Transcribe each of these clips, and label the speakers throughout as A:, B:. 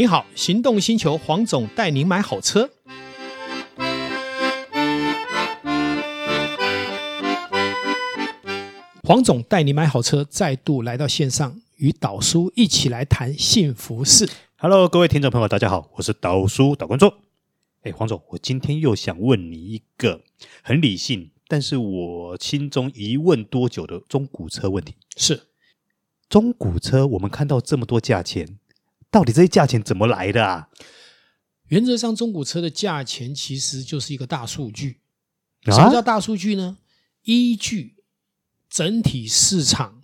A: 你好，行动星球黄总带您买好车。黄总带你买好车，再度来到线上，与导叔一起来谈幸福事。
B: Hello，各位听众朋友，大家好，我是导叔导观众。哎，黄总，我今天又想问你一个很理性，但是我心中疑问多久的中古车问题。
A: 是
B: 中古车，我们看到这么多价钱。到底这些价钱怎么来的啊？
A: 原则上，中古车的价钱其实就是一个大数据。什么叫大数据呢？依据整体市场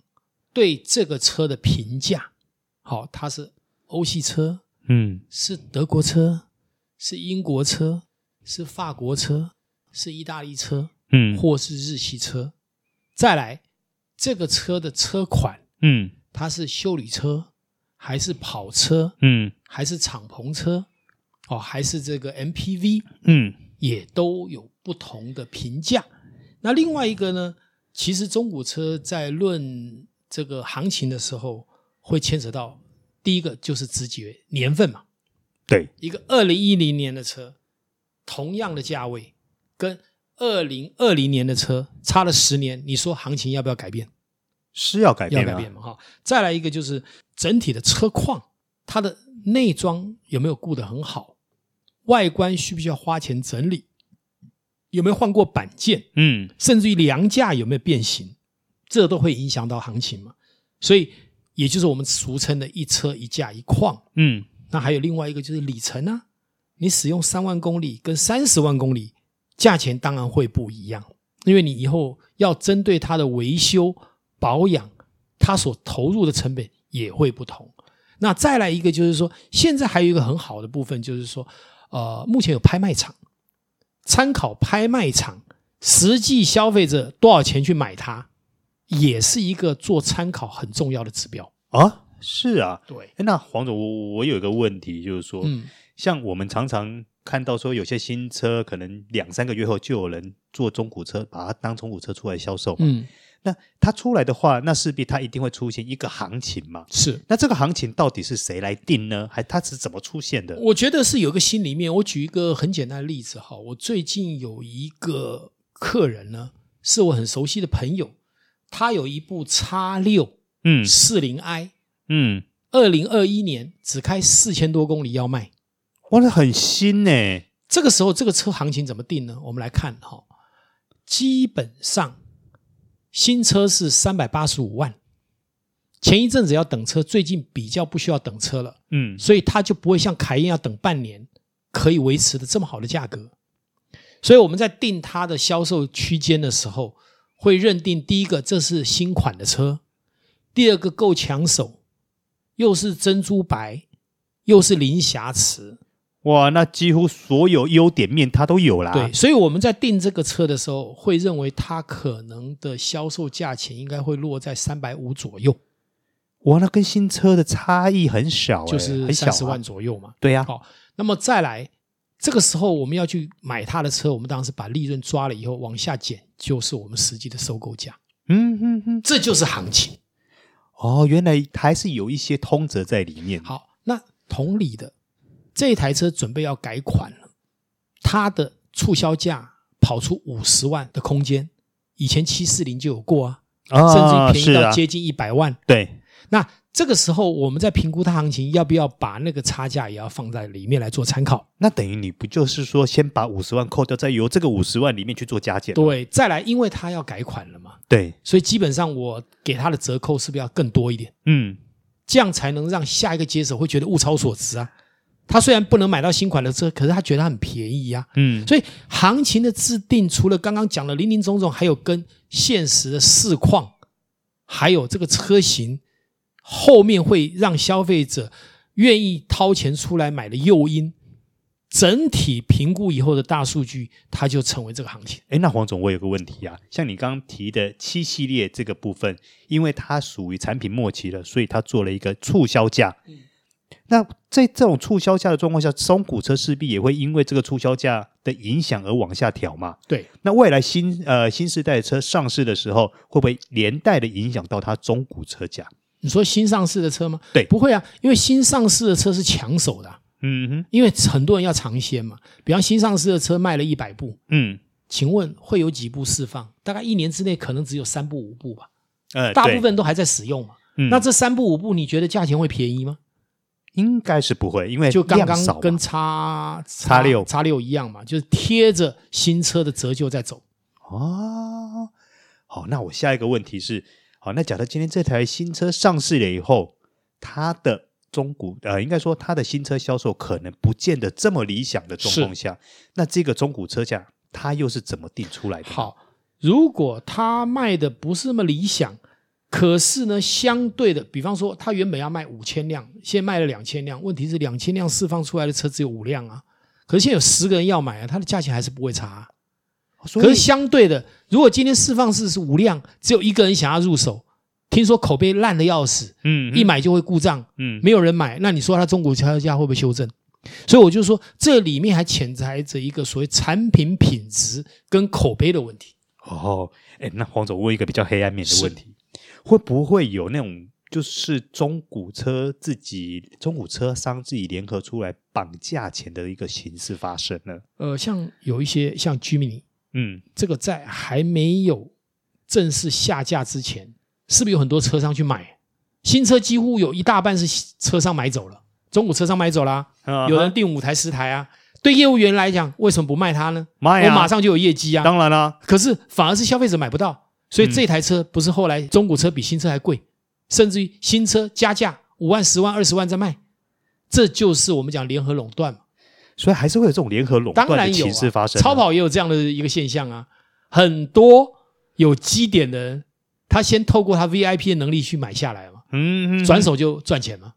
A: 对这个车的评价。好，它是欧系车，嗯，是德国车，是英国车，是法国车，是意大利车，嗯，或是日系车。再来，这个车的车款，嗯，它是修理车。还是跑车，嗯，还是敞篷车，哦，还是这个 MPV，嗯，也都有不同的评价。那另外一个呢，其实中古车在论这个行情的时候，会牵扯到第一个就是直觉年份嘛，
B: 对，
A: 一个二零一零年的车，同样的价位，跟二零二零年的车差了十年，你说行情要不要改变？
B: 是要改变，
A: 要改变嘛？哈，再来一个就是整体的车况，它的内装有没有顾得很好，外观需不需要花钱整理，有没有换过板件，嗯，甚至于梁架有没有变形，这都会影响到行情嘛。所以，也就是我们俗称的一车一价一况，嗯，那还有另外一个就是里程啊，你使用三万公里跟三十万公里，价钱当然会不一样，因为你以后要针对它的维修。保养，它所投入的成本也会不同。那再来一个就是说，现在还有一个很好的部分，就是说，呃，目前有拍卖场，参考拍卖场实际消费者多少钱去买它，也是一个做参考很重要的指标
B: 啊。是啊，
A: 对。
B: 那黄总，我我有一个问题，就是说，嗯，像我们常常看到说，有些新车可能两三个月后就有人做中古车，把它当中古车出来销售，嗯。那它出来的话，那势必它一定会出现一个行情嘛？
A: 是。那
B: 这个行情到底是谁来定呢？还它是怎么出现的？
A: 我觉得是有个心里面。我举一个很简单的例子哈，我最近有一个客人呢，是我很熟悉的朋友，他有一部叉六嗯，四零 i，嗯，二零二一年只开四千多公里要卖，
B: 哇，那很新呢。
A: 这个时候这个车行情怎么定呢？我们来看哈，基本上。新车是三百八十五万，前一阵子要等车，最近比较不需要等车了，嗯，所以它就不会像凯宴要等半年，可以维持的这么好的价格。所以我们在定它的销售区间的时候，会认定第一个这是新款的车，第二个够抢手，又是珍珠白，又是零瑕疵。
B: 哇，那几乎所有优点面它都有啦。
A: 对，所以我们在定这个车的时候，会认为它可能的销售价钱应该会落在三百五左右。
B: 哇，那跟新车的差异很小，
A: 就是三十万左右嘛。
B: 对呀。
A: 好，那么再来，这个时候我们要去买它的车，我们当时把利润抓了以后往下减，就是我们实际的收购价。嗯嗯嗯，这就是行情。
B: 哦，原来还是有一些通则在里面。
A: 好，那同理的。这台车准备要改款了，它的促销价跑出五十万的空间，以前七四零就有过啊，哦、甚至便宜到接近一百万。
B: 对，
A: 那这个时候我们在评估它行情，要不要把那个差价也要放在里面来做参考？
B: 那等于你不就是说，先把五十万扣掉，再由这个五十万里面去做加减？
A: 对，再来，因为它要改款了嘛。
B: 对，
A: 所以基本上我给它的折扣是不是要更多一点？嗯，这样才能让下一个接手会觉得物超所值啊。他虽然不能买到新款的车，可是他觉得很便宜呀、啊。嗯，所以行情的制定，除了刚刚讲的林林总总，还有跟现实的市况，还有这个车型后面会让消费者愿意掏钱出来买的诱因，整体评估以后的大数据，它就成为这个行情。
B: 诶，那黄总，我有个问题啊，像你刚刚提的七系列这个部分，因为它属于产品末期了，所以它做了一个促销价。嗯那在这种促销价的状况下，中古车势必也会因为这个促销价的影响而往下调嘛？
A: 对。
B: 那未来新呃新时代的车上市的时候，会不会连带的影响到它中古车价？
A: 你说新上市的车吗？
B: 对，
A: 不会啊，因为新上市的车是抢手的、啊。
B: 嗯哼，
A: 因为很多人要尝鲜嘛。比方新上市的车卖了一百部，
B: 嗯，
A: 请问会有几部释放？大概一年之内可能只有三部五部吧。
B: 呃，
A: 大部分都还在使用嘛。
B: 嗯，
A: 那这三部五部，你觉得价钱会便宜吗？
B: 应该是不会，因为
A: 就刚刚跟叉
B: 叉六
A: 叉六一样嘛，就是贴着新车的折旧在走。
B: 哦，好，那我下一个问题是，好，那假设今天这台新车上市了以后，它的中古呃，应该说它的新车销售可能不见得这么理想的状况下，那这个中古车价它又是怎么定出来的？
A: 好，如果它卖的不是那么理想，可是呢，相对的，比方说它原本要卖五千辆，现在卖了两千辆，问题是两千辆释放出来的车只有五辆啊，可是现在有十个人要买啊，它的价钱还是不会差啊。可是相对的，如果今天释放式是五辆，只有一个人想要入手，听说口碑烂的要死，嗯，一买就会故障，嗯，没有人买，那你说它中古车价会不会修正？所以我就说，这里面还潜在着一个所谓产品品质跟口碑的问题。
B: 哦，哎，那黄总问一个比较黑暗面的问题，会不会有那种就是中古车自己中古车商自己联合出来绑价钱的一个形式发生呢？
A: 呃，像有一些像 Jimny。
B: 嗯，
A: 这个在还没有正式下架之前，是不是有很多车商去买新车？几乎有一大半是车商买走了，中古车商买走了，啊，有人订五台十台啊。对业务员来讲，为什么不卖它呢？卖啊，我马上就有业绩啊。
B: 当然啦，
A: 可是反而是消费者买不到，所以这台车不是后来中古车比新车还贵，甚至于新车加价五万、十万、二十万在卖，这就是我们讲联合垄断嘛。
B: 所以还是会有这种联合垄断的形式发生。
A: 超跑也有这样的一个现象啊，很多有基点的人，他先透过他 VIP 的能力去买下来嘛，嗯，转手就赚钱嘛。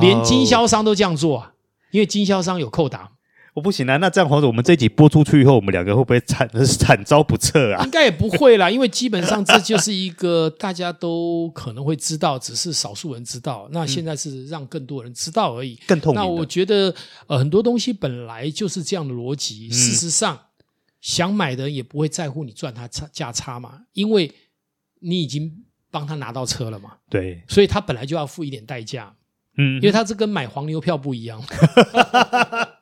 A: 连经销商都这样做啊，因为经销商有扣打。
B: 我不行啊！那这样，黄总我们这一集播出去以后，我们两个会不会惨惨遭不测啊？
A: 应该也不会啦，因为基本上这就是一个大家都可能会知道，只是少数人知道。那现在是让更多人知道而已，嗯、
B: 更透明。
A: 那我觉得，呃，很多东西本来就是这样的逻辑。事实上，嗯、想买的人也不会在乎你赚他差价差嘛，因为你已经帮他拿到车了嘛。
B: 对，
A: 所以他本来就要付一点代价。嗯，因为他这跟买黄牛票不一样。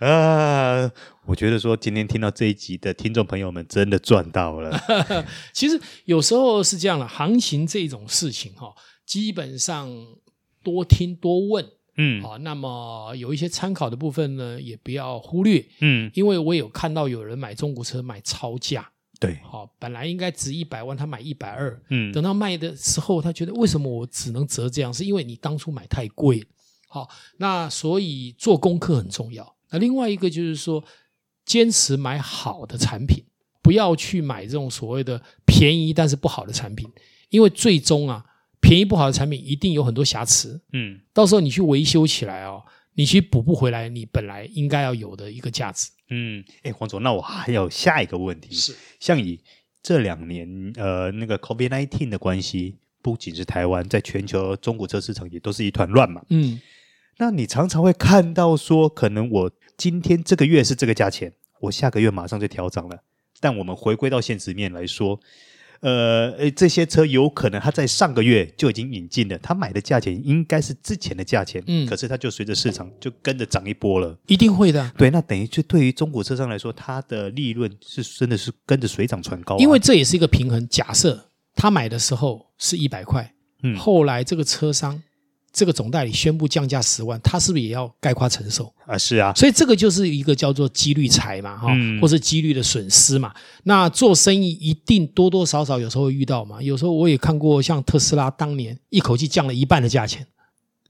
B: 啊，我觉得说今天听到这一集的听众朋友们真的赚到了。
A: 其实有时候是这样的，行情这种事情哈，基本上多听多问，嗯，好，那么有一些参考的部分呢，也不要忽略，嗯，因为我有看到有人买中古车买超价，
B: 对，
A: 好，本来应该值一百万，他买一百二，嗯，等到卖的时候，他觉得为什么我只能折这样？是因为你当初买太贵，好，那所以做功课很重要。那另外一个就是说，坚持买好的产品，不要去买这种所谓的便宜但是不好的产品，因为最终啊，便宜不好的产品一定有很多瑕疵，嗯，到时候你去维修起来哦，你去补不回来你本来应该要有的一个价值，
B: 嗯，哎，黄总，那我还有下一个问题，
A: 是
B: 像以这两年呃那个 COVID-19 的关系，不仅是台湾，在全球中古车市场也都是一团乱嘛，嗯。那你常常会看到说，可能我今天这个月是这个价钱，我下个月马上就调涨了。但我们回归到现实面来说，呃，这些车有可能它在上个月就已经引进了，它买的价钱应该是之前的价钱，嗯，可是它就随着市场就跟着涨一波了，
A: 一定会的。
B: 对，那等于就对于中国车商来说，它的利润是真的是跟着水涨船高啊，
A: 因为这也是一个平衡。假设他买的时候是一百块，嗯，后来这个车商。这个总代理宣布降价十万，他是不是也要概括承受
B: 啊？是啊，
A: 所以这个就是一个叫做几率财嘛，哈、嗯，或是几率的损失嘛。那做生意一定多多少少有时候会遇到嘛。有时候我也看过，像特斯拉当年一口气降了一半的价钱。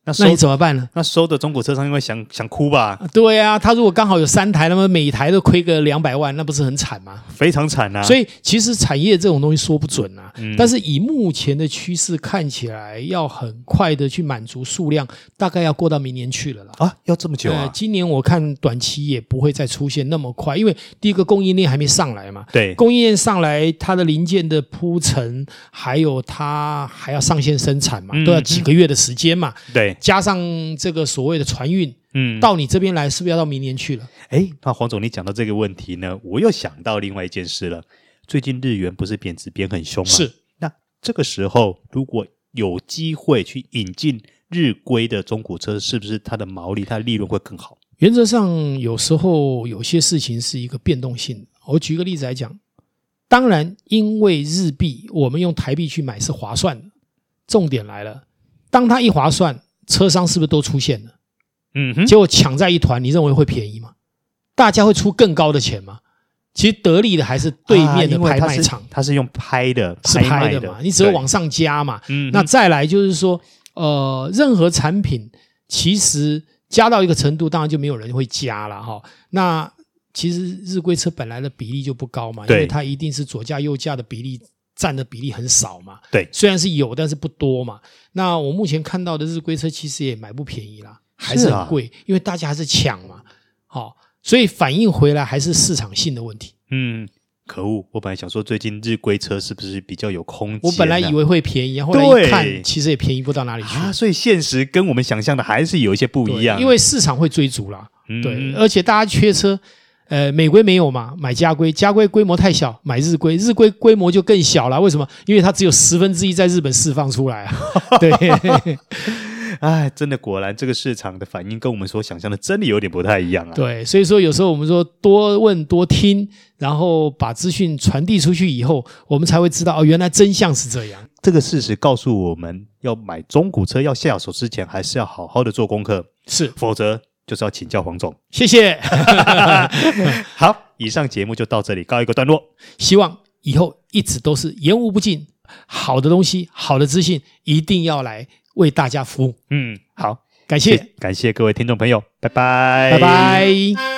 A: 那，那你怎么办呢？
B: 那收的中古车商因为想想哭吧？
A: 对啊，他如果刚好有三台，那么每台都亏个两百万，那不是很惨吗？
B: 非常惨啊！
A: 所以其实产业这种东西说不准啊。嗯、但是以目前的趋势看起来，要很快的去满足数量，大概要过到明年去了啦。
B: 啊，要这么久啊？
A: 呃、今年我看短期也不会再出现那么快，因为第一个供应链还没上来嘛。
B: 对，
A: 供应链上来，它的零件的铺陈，还有它还要上线生产嘛，嗯、都要几个月的时间嘛。
B: 对，
A: 加上。这个所谓的船运，嗯，到你这边来是不是要到明年去了？
B: 哎，那黄总，你讲到这个问题呢，我又想到另外一件事了。最近日元不是贬值贬很凶吗？
A: 是。
B: 那这个时候，如果有机会去引进日规的中古车，是不是它的毛利、它的利润会更好？
A: 原则上，有时候有些事情是一个变动性的。我举个例子来讲，当然，因为日币，我们用台币去买是划算的。重点来了，当它一划算，车商是不是都出现了？嗯哼，结果抢在一团，你认为会便宜吗？大家会出更高的钱吗？其实得利的还是对面的拍卖场，啊、
B: 它是用拍的，
A: 是拍的嘛？你只会往上加嘛？嗯，那再来就是说，呃，任何产品其实加到一个程度，当然就没有人会加了哈。那其实日规车本来的比例就不高嘛，因为它一定是左驾右驾的比例占的比例很少嘛。
B: 对，
A: 虽然是有，但是不多嘛。那我目前看到的日规车其实也买不便宜啦，还是很贵，啊、因为大家还是抢嘛。好。所以反映回来还是市场性的问题。
B: 嗯，可恶！我本来想说最近日规车是不是比较有空间？
A: 我本来以为会便宜，后来一看，其实也便宜不到哪里去
B: 啊。所以现实跟我们想象的还是有一些不一样。
A: 因为市场会追逐啦，嗯、对，而且大家缺车，呃，美规没有嘛，买家规，家规规模太小，买日规，日规规模就更小了。为什么？因为它只有十分之一在日本释放出来啊。对。
B: 哎，真的，果然这个市场的反应跟我们所想象的真的有点不太一样啊。
A: 对，所以说有时候我们说多问多听，然后把资讯传递出去以后，我们才会知道哦，原来真相是这样。
B: 这个事实告诉我们要买中古车要下手之前，还是要好好的做功课，
A: 是，
B: 否则就是要请教黄总。
A: 谢谢。
B: 好，以上节目就到这里告一个段落，
A: 希望以后一直都是言无不尽，好的东西，好的资讯一定要来。为大家服务，
B: 嗯，好，
A: 感谢，
B: 感谢各位听众朋友，拜拜，
A: 拜拜。